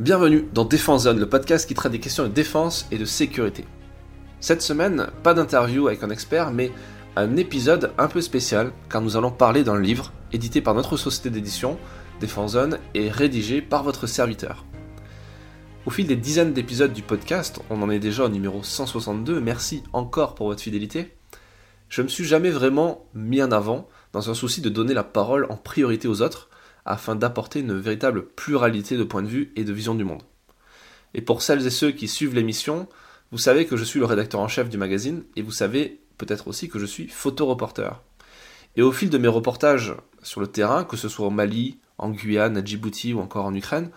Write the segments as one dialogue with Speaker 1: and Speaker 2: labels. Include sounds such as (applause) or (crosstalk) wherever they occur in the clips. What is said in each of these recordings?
Speaker 1: Bienvenue dans Défense Zone, le podcast qui traite des questions de défense et de sécurité. Cette semaine, pas d'interview avec un expert, mais un épisode un peu spécial, car nous allons parler d'un livre édité par notre société d'édition, Défense Zone, et rédigé par votre serviteur. Au fil des dizaines d'épisodes du podcast, on en est déjà au numéro 162, merci encore pour votre fidélité, je me suis jamais vraiment mis en avant dans un souci de donner la parole en priorité aux autres, afin d'apporter une véritable pluralité de points de vue et de vision du monde. Et pour celles et ceux qui suivent l'émission, vous savez que je suis le rédacteur en chef du magazine et vous savez peut-être aussi que je suis photoreporter. Et au fil de mes reportages sur le terrain, que ce soit au Mali, en Guyane, à Djibouti ou encore en Ukraine,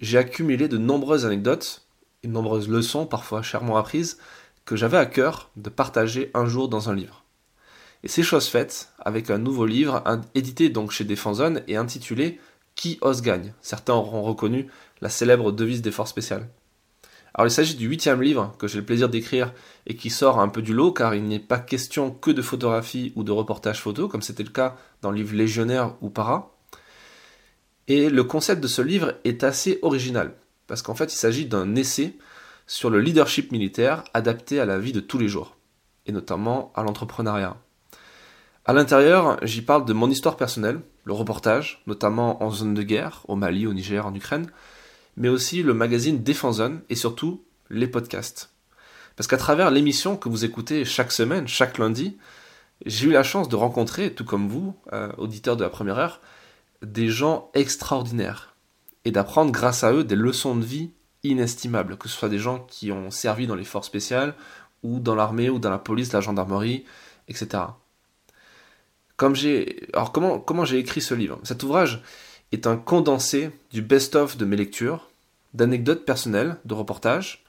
Speaker 1: j'ai accumulé de nombreuses anecdotes et de nombreuses leçons, parfois chèrement apprises, que j'avais à cœur de partager un jour dans un livre. Et c'est chose faite avec un nouveau livre édité donc chez Defenson et intitulé Qui ose gagne? Certains auront reconnu la célèbre devise des forces spéciales. Alors il s'agit du huitième livre que j'ai le plaisir d'écrire et qui sort un peu du lot car il n'est pas question que de photographie ou de reportage photo comme c'était le cas dans le livre Légionnaire ou Para. Et le concept de ce livre est assez original parce qu'en fait il s'agit d'un essai sur le leadership militaire adapté à la vie de tous les jours et notamment à l'entrepreneuriat. À l'intérieur, j'y parle de mon histoire personnelle, le reportage, notamment en zone de guerre, au Mali, au Niger, en Ukraine, mais aussi le magazine Défense Zone et surtout les podcasts. Parce qu'à travers l'émission que vous écoutez chaque semaine, chaque lundi, j'ai eu la chance de rencontrer, tout comme vous, euh, auditeurs de la première heure, des gens extraordinaires et d'apprendre grâce à eux des leçons de vie inestimables, que ce soit des gens qui ont servi dans les forces spéciales ou dans l'armée ou dans la police, la gendarmerie, etc. Comment j'ai écrit ce livre? Cet ouvrage est un condensé du best-of de mes lectures, d'anecdotes personnelles, de reportages,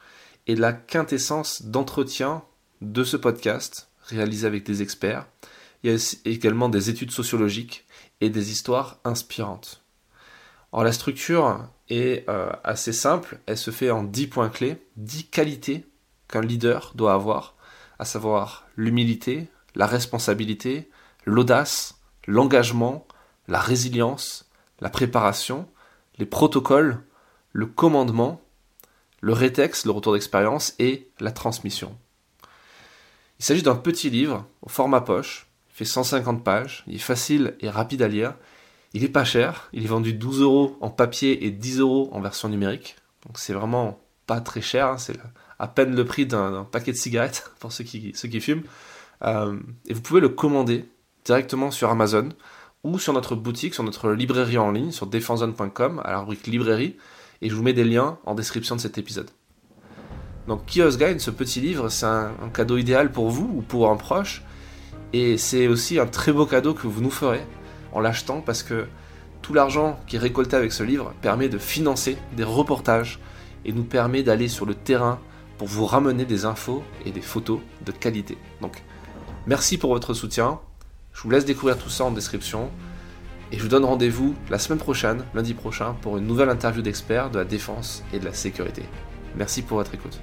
Speaker 1: et de la quintessence d'entretien de ce podcast réalisé avec des experts. Il y a également des études sociologiques et des histoires inspirantes. Alors la structure est euh, assez simple, elle se fait en 10 points clés, 10 qualités qu'un leader doit avoir, à savoir l'humilité, la responsabilité, l'audace, l'engagement, la résilience, la préparation, les protocoles, le commandement, le rétex, le retour d'expérience et la transmission. Il s'agit d'un petit livre au format poche, il fait 150 pages, il est facile et rapide à lire, il est pas cher, il est vendu 12 euros en papier et 10 euros en version numérique, donc c'est vraiment pas très cher, hein, c'est à peine le prix d'un paquet de cigarettes (laughs) pour ceux qui, ceux qui fument. Euh, et vous pouvez le commander directement sur Amazon ou sur notre boutique, sur notre librairie en ligne, sur defenzone.com, à la rubrique librairie, et je vous mets des liens en description de cet épisode. Donc Kiosk Guide, ce petit livre, c'est un, cadeau idéal pour vous ou pour un proche, et c'est aussi un très beau cadeau que vous nous ferez en l'achetant parce que tout l'argent qui est récolté avec ce livre permet de financer des reportages et nous permet d'aller sur le terrain pour vous ramener des infos et des photos de qualité. Donc merci pour votre soutien, je vous laisse découvrir tout ça en description. Et je vous donne rendez-vous la semaine prochaine, lundi prochain, pour une nouvelle interview d'experts de la défense et de la sécurité. Merci pour votre écoute.